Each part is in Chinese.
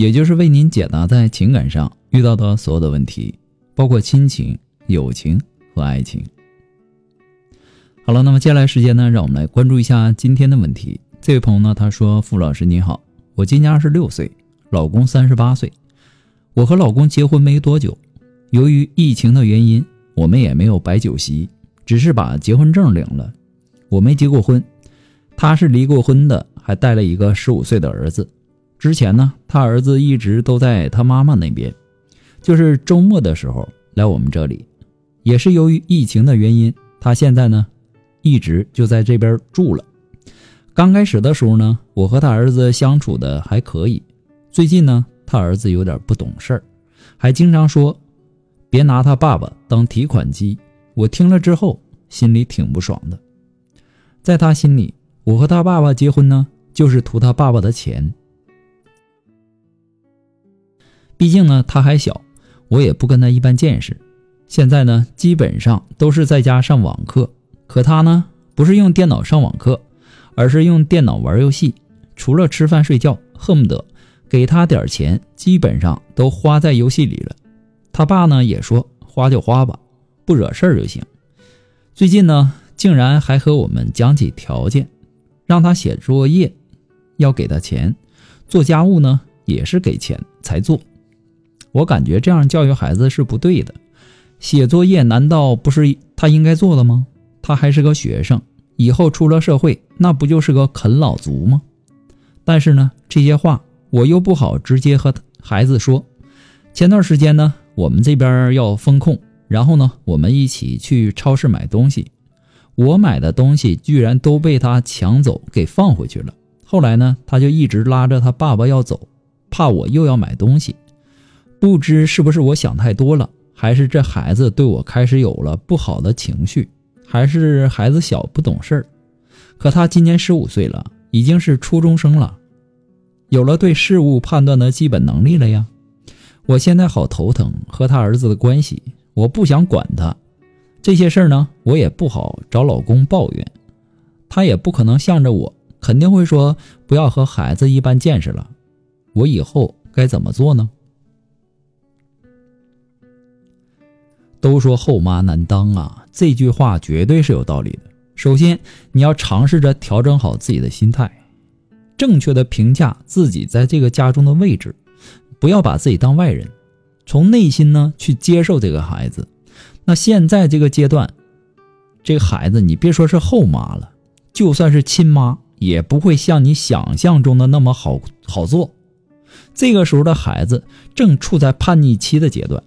也就是为您解答在情感上遇到的所有的问题，包括亲情、友情和爱情。好了，那么接下来时间呢，让我们来关注一下今天的问题。这位朋友呢，他说：“傅老师你好，我今年二十六岁，老公三十八岁。我和老公结婚没多久，由于疫情的原因，我们也没有摆酒席，只是把结婚证领了。我没结过婚，他是离过婚的，还带了一个十五岁的儿子。”之前呢，他儿子一直都在他妈妈那边，就是周末的时候来我们这里，也是由于疫情的原因，他现在呢，一直就在这边住了。刚开始的时候呢，我和他儿子相处的还可以，最近呢，他儿子有点不懂事儿，还经常说，别拿他爸爸当提款机。我听了之后，心里挺不爽的。在他心里，我和他爸爸结婚呢，就是图他爸爸的钱。毕竟呢，他还小，我也不跟他一般见识。现在呢，基本上都是在家上网课。可他呢，不是用电脑上网课，而是用电脑玩游戏。除了吃饭睡觉，恨不得给他点钱，基本上都花在游戏里了。他爸呢也说，花就花吧，不惹事儿就行。最近呢，竟然还和我们讲起条件，让他写作业要给他钱，做家务呢也是给钱才做。我感觉这样教育孩子是不对的，写作业难道不是他应该做的吗？他还是个学生，以后出了社会，那不就是个啃老族吗？但是呢，这些话我又不好直接和孩子说。前段时间呢，我们这边要封控，然后呢，我们一起去超市买东西，我买的东西居然都被他抢走，给放回去了。后来呢，他就一直拉着他爸爸要走，怕我又要买东西。不知是不是我想太多了，还是这孩子对我开始有了不好的情绪，还是孩子小不懂事儿？可他今年十五岁了，已经是初中生了，有了对事物判断的基本能力了呀。我现在好头疼和他儿子的关系，我不想管他这些事儿呢，我也不好找老公抱怨，他也不可能向着我，肯定会说不要和孩子一般见识了。我以后该怎么做呢？都说后妈难当啊，这句话绝对是有道理的。首先，你要尝试着调整好自己的心态，正确的评价自己在这个家中的位置，不要把自己当外人，从内心呢去接受这个孩子。那现在这个阶段，这个孩子你别说是后妈了，就算是亲妈，也不会像你想象中的那么好好做。这个时候的孩子正处在叛逆期的阶段。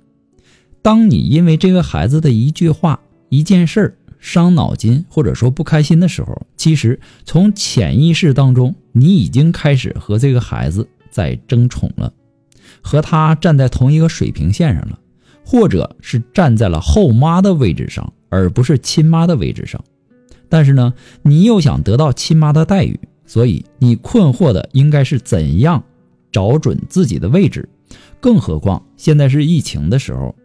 当你因为这个孩子的一句话、一件事儿伤脑筋，或者说不开心的时候，其实从潜意识当中，你已经开始和这个孩子在争宠了，和他站在同一个水平线上了，或者是站在了后妈的位置上，而不是亲妈的位置上。但是呢，你又想得到亲妈的待遇，所以你困惑的应该是怎样找准自己的位置。更何况现在是疫情的时候。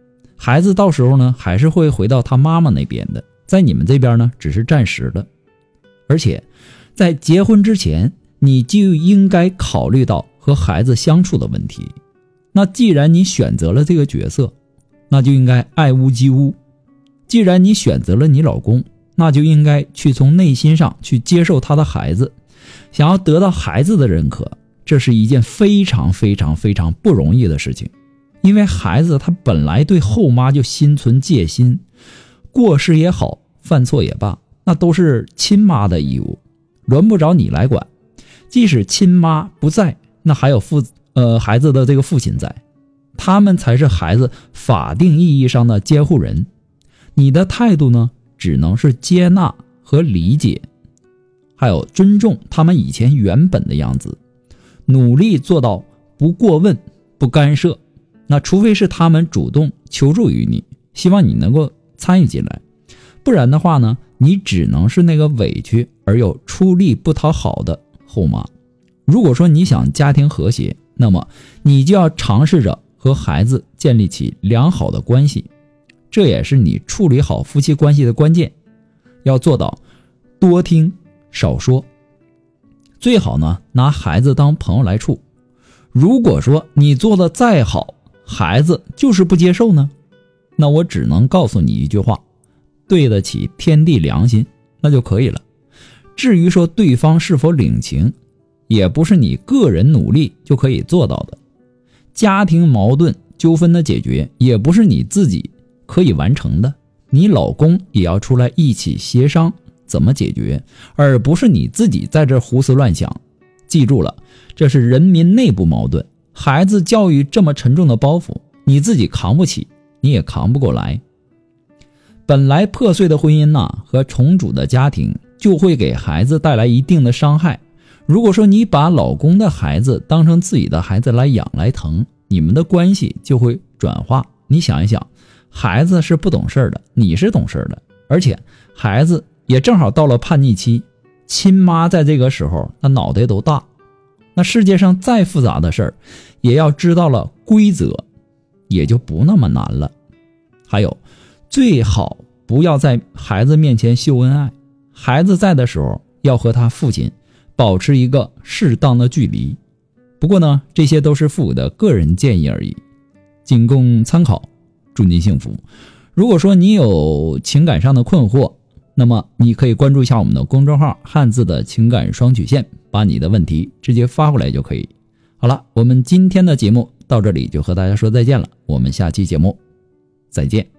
孩子到时候呢，还是会回到他妈妈那边的，在你们这边呢，只是暂时的。而且，在结婚之前，你就应该考虑到和孩子相处的问题。那既然你选择了这个角色，那就应该爱屋及乌。既然你选择了你老公，那就应该去从内心上去接受他的孩子。想要得到孩子的认可，这是一件非常非常非常不容易的事情。因为孩子他本来对后妈就心存戒心，过失也好，犯错也罢，那都是亲妈的义务，轮不着你来管。即使亲妈不在，那还有父呃孩子的这个父亲在，他们才是孩子法定意义上的监护人。你的态度呢，只能是接纳和理解，还有尊重他们以前原本的样子，努力做到不过问。不干涉。那除非是他们主动求助于你，希望你能够参与进来，不然的话呢，你只能是那个委屈而又出力不讨好的后妈。如果说你想家庭和谐，那么你就要尝试着和孩子建立起良好的关系，这也是你处理好夫妻关系的关键。要做到多听少说，最好呢拿孩子当朋友来处。如果说你做的再好，孩子就是不接受呢，那我只能告诉你一句话：对得起天地良心，那就可以了。至于说对方是否领情，也不是你个人努力就可以做到的。家庭矛盾纠纷的解决，也不是你自己可以完成的。你老公也要出来一起协商怎么解决，而不是你自己在这胡思乱想。记住了，这是人民内部矛盾。孩子教育这么沉重的包袱，你自己扛不起，你也扛不过来。本来破碎的婚姻呐，和重组的家庭就会给孩子带来一定的伤害。如果说你把老公的孩子当成自己的孩子来养来疼，你们的关系就会转化。你想一想，孩子是不懂事儿的，你是懂事儿的，而且孩子也正好到了叛逆期，亲妈在这个时候那脑袋都大。那世界上再复杂的事儿，也要知道了规则，也就不那么难了。还有，最好不要在孩子面前秀恩爱，孩子在的时候要和他父亲保持一个适当的距离。不过呢，这些都是父母的个人建议而已，仅供参考。祝您幸福。如果说你有情感上的困惑，那么你可以关注一下我们的公众号“汉字的情感双曲线”。把你的问题直接发过来就可以。好了，我们今天的节目到这里就和大家说再见了。我们下期节目再见。